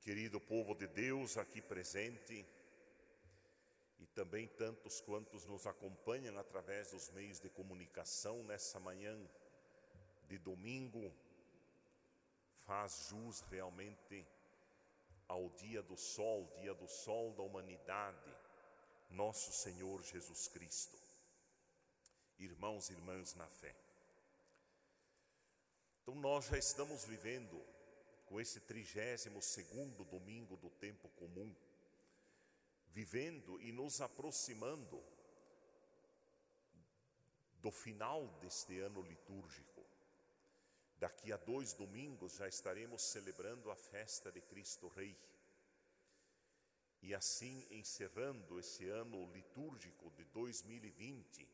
querido povo de Deus aqui presente e também tantos quantos nos acompanham através dos meios de comunicação nessa manhã de domingo, faz jus realmente ao dia do sol, dia do sol da humanidade, nosso Senhor Jesus Cristo. Irmãos e irmãs na fé. Então nós já estamos vivendo com esse trigésimo segundo domingo do tempo comum, vivendo e nos aproximando do final deste ano litúrgico. Daqui a dois domingos já estaremos celebrando a festa de Cristo Rei. E assim encerrando esse ano litúrgico de 2020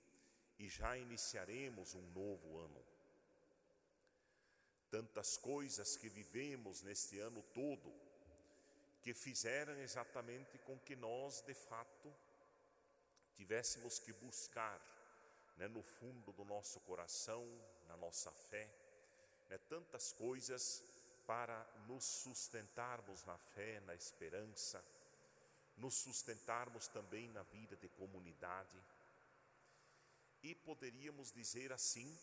e já iniciaremos um novo ano tantas coisas que vivemos neste ano todo, que fizeram exatamente com que nós, de fato, tivéssemos que buscar né, no fundo do nosso coração, na nossa fé, né, tantas coisas para nos sustentarmos na fé, na esperança, nos sustentarmos também na vida de comunidade. E poderíamos dizer assim,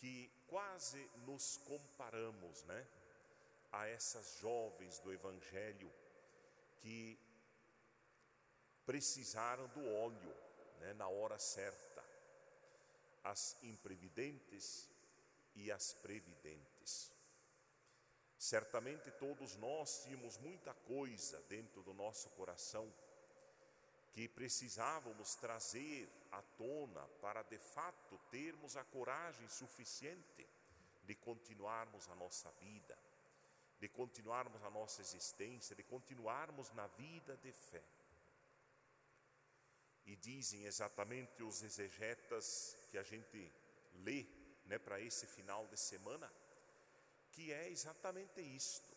que quase nos comparamos, né, a essas jovens do evangelho que precisaram do óleo, né, na hora certa, as imprevidentes e as previdentes. Certamente todos nós tínhamos muita coisa dentro do nosso coração que precisávamos trazer à tona para de fato termos a coragem suficiente de continuarmos a nossa vida, de continuarmos a nossa existência, de continuarmos na vida de fé. E dizem exatamente os exegetas que a gente lê né, para esse final de semana, que é exatamente isto,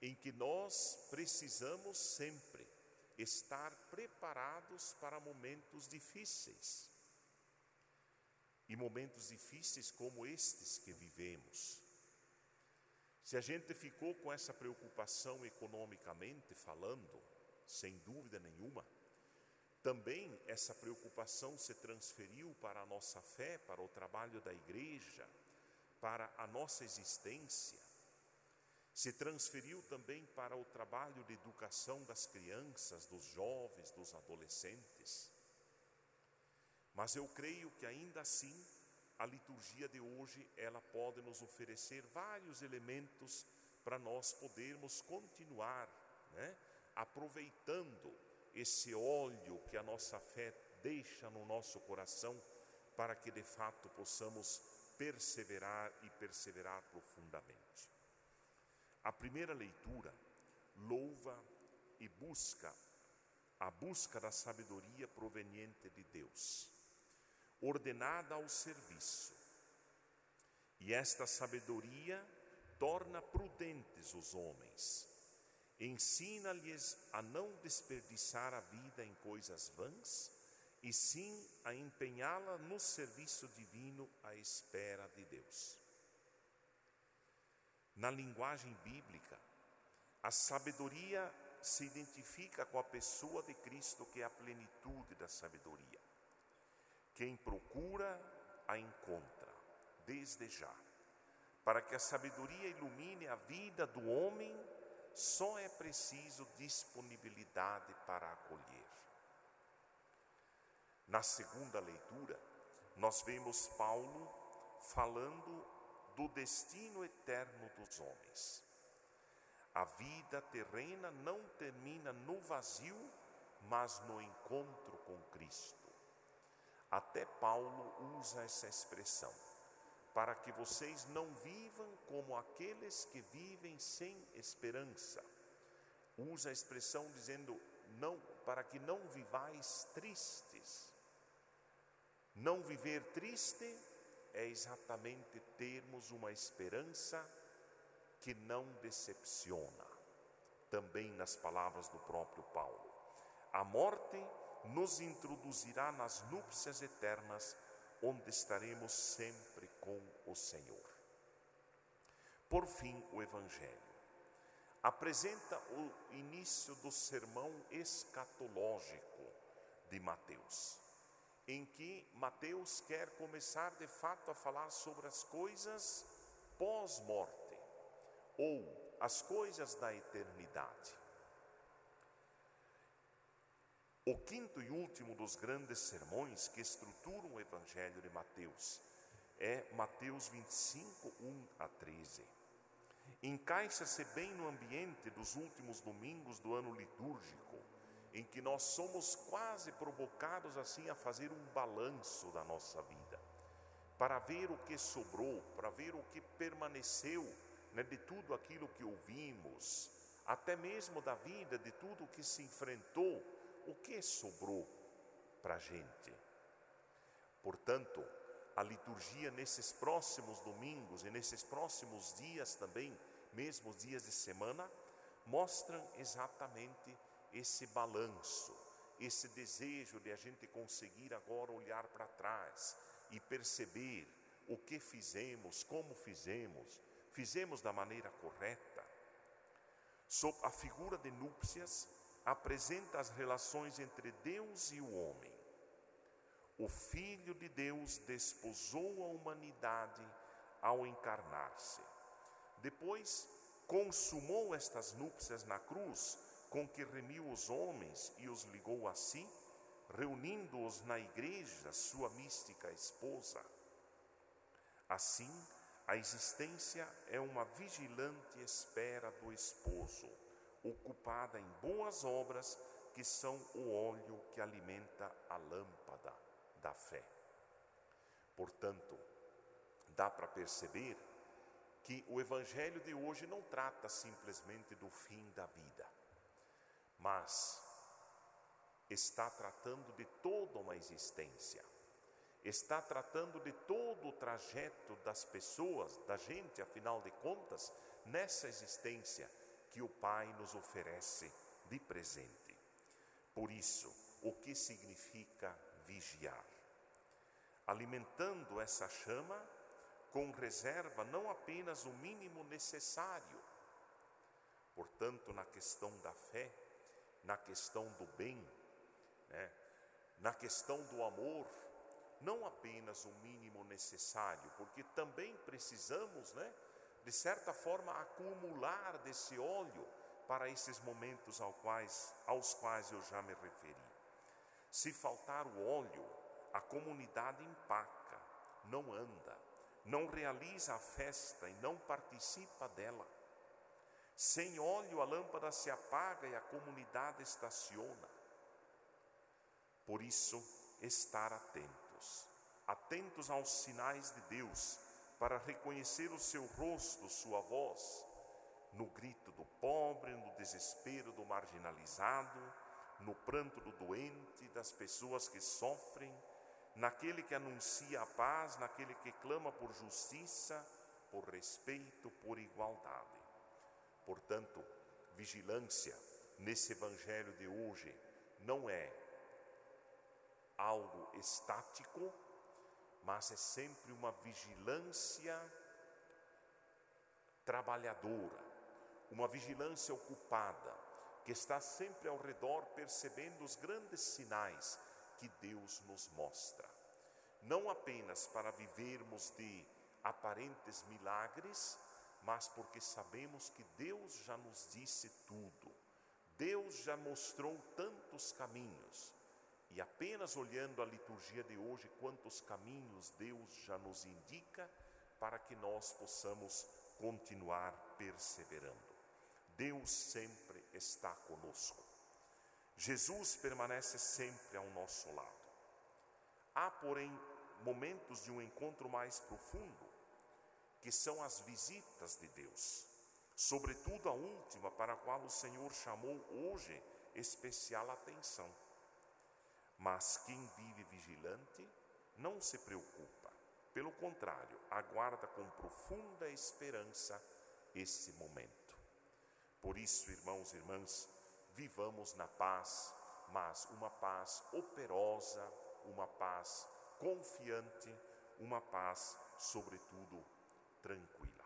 em que nós precisamos sempre estar preparados para momentos difíceis. E momentos difíceis como estes que vivemos. Se a gente ficou com essa preocupação economicamente falando, sem dúvida nenhuma, também essa preocupação se transferiu para a nossa fé, para o trabalho da igreja, para a nossa existência se transferiu também para o trabalho de educação das crianças, dos jovens, dos adolescentes. Mas eu creio que ainda assim a liturgia de hoje ela pode nos oferecer vários elementos para nós podermos continuar, né, aproveitando esse óleo que a nossa fé deixa no nosso coração para que de fato possamos perseverar e perseverar profundamente. A primeira leitura louva e busca a busca da sabedoria proveniente de Deus, ordenada ao serviço. E esta sabedoria torna prudentes os homens, ensina-lhes a não desperdiçar a vida em coisas vãs, e sim a empenhá-la no serviço divino à espera de Deus. Na linguagem bíblica, a sabedoria se identifica com a pessoa de Cristo, que é a plenitude da sabedoria. Quem procura, a encontra, desde já. Para que a sabedoria ilumine a vida do homem, só é preciso disponibilidade para acolher. Na segunda leitura, nós vemos Paulo falando do destino eterno dos homens. A vida terrena não termina no vazio, mas no encontro com Cristo. Até Paulo usa essa expressão, para que vocês não vivam como aqueles que vivem sem esperança. Usa a expressão dizendo não, para que não vivais tristes. Não viver triste é exatamente termos uma esperança que não decepciona. Também nas palavras do próprio Paulo. A morte nos introduzirá nas núpcias eternas, onde estaremos sempre com o Senhor. Por fim, o Evangelho. apresenta o início do sermão escatológico de Mateus, em que Mateus quer começar de fato a falar sobre as coisas pós-morte ou as coisas da eternidade. O quinto e último dos grandes sermões que estruturam o Evangelho de Mateus é Mateus 25, 1 a 13. Encaixa-se bem no ambiente dos últimos domingos do ano litúrgico, em que nós somos quase provocados assim a fazer um balanço da nossa vida, para ver o que sobrou, para ver o que permaneceu né, de tudo aquilo que ouvimos, até mesmo da vida, de tudo o que se enfrentou o que sobrou para a gente? Portanto, a liturgia nesses próximos domingos e nesses próximos dias também, mesmo os dias de semana, mostram exatamente esse balanço, esse desejo de a gente conseguir agora olhar para trás e perceber o que fizemos, como fizemos, fizemos da maneira correta. A figura de núpcias, apresenta as relações entre Deus e o homem. O Filho de Deus desposou a humanidade ao encarnar-se. Depois, consumou estas núpcias na cruz, com que remiu os homens e os ligou a si, reunindo-os na igreja, sua mística esposa. Assim, a existência é uma vigilante espera do esposo ocupada em boas obras, que são o óleo que alimenta a lâmpada da fé. Portanto, dá para perceber que o Evangelho de hoje não trata simplesmente do fim da vida, mas está tratando de toda uma existência, está tratando de todo o trajeto das pessoas, da gente, afinal de contas, nessa existência que o Pai nos oferece de presente. Por isso, o que significa vigiar? Alimentando essa chama com reserva não apenas o mínimo necessário. Portanto, na questão da fé, na questão do bem, né? na questão do amor, não apenas o mínimo necessário, porque também precisamos, né? de certa forma, acumular desse óleo para esses momentos ao quais, aos quais eu já me referi. Se faltar o óleo, a comunidade empaca, não anda, não realiza a festa e não participa dela. Sem óleo, a lâmpada se apaga e a comunidade estaciona. Por isso, estar atentos, atentos aos sinais de Deus para reconhecer o seu rosto, sua voz, no grito do pobre, no desespero do marginalizado, no pranto do doente, das pessoas que sofrem, naquele que anuncia a paz, naquele que clama por justiça, por respeito, por igualdade. Portanto, vigilância nesse evangelho de hoje não é algo estático, mas é sempre uma vigilância trabalhadora, uma vigilância ocupada, que está sempre ao redor percebendo os grandes sinais que Deus nos mostra. Não apenas para vivermos de aparentes milagres, mas porque sabemos que Deus já nos disse tudo. Deus já mostrou tantos caminhos e apenas olhando a liturgia de hoje, quantos caminhos Deus já nos indica para que nós possamos continuar perseverando. Deus sempre está conosco. Jesus permanece sempre ao nosso lado. Há, porém, momentos de um encontro mais profundo, que são as visitas de Deus, sobretudo a última, para a qual o Senhor chamou hoje especial atenção mas quem vive vigilante não se preocupa, pelo contrário, aguarda com profunda esperança esse momento. Por isso, irmãos e irmãs, vivamos na paz, mas uma paz operosa, uma paz confiante, uma paz, sobretudo, tranquilo.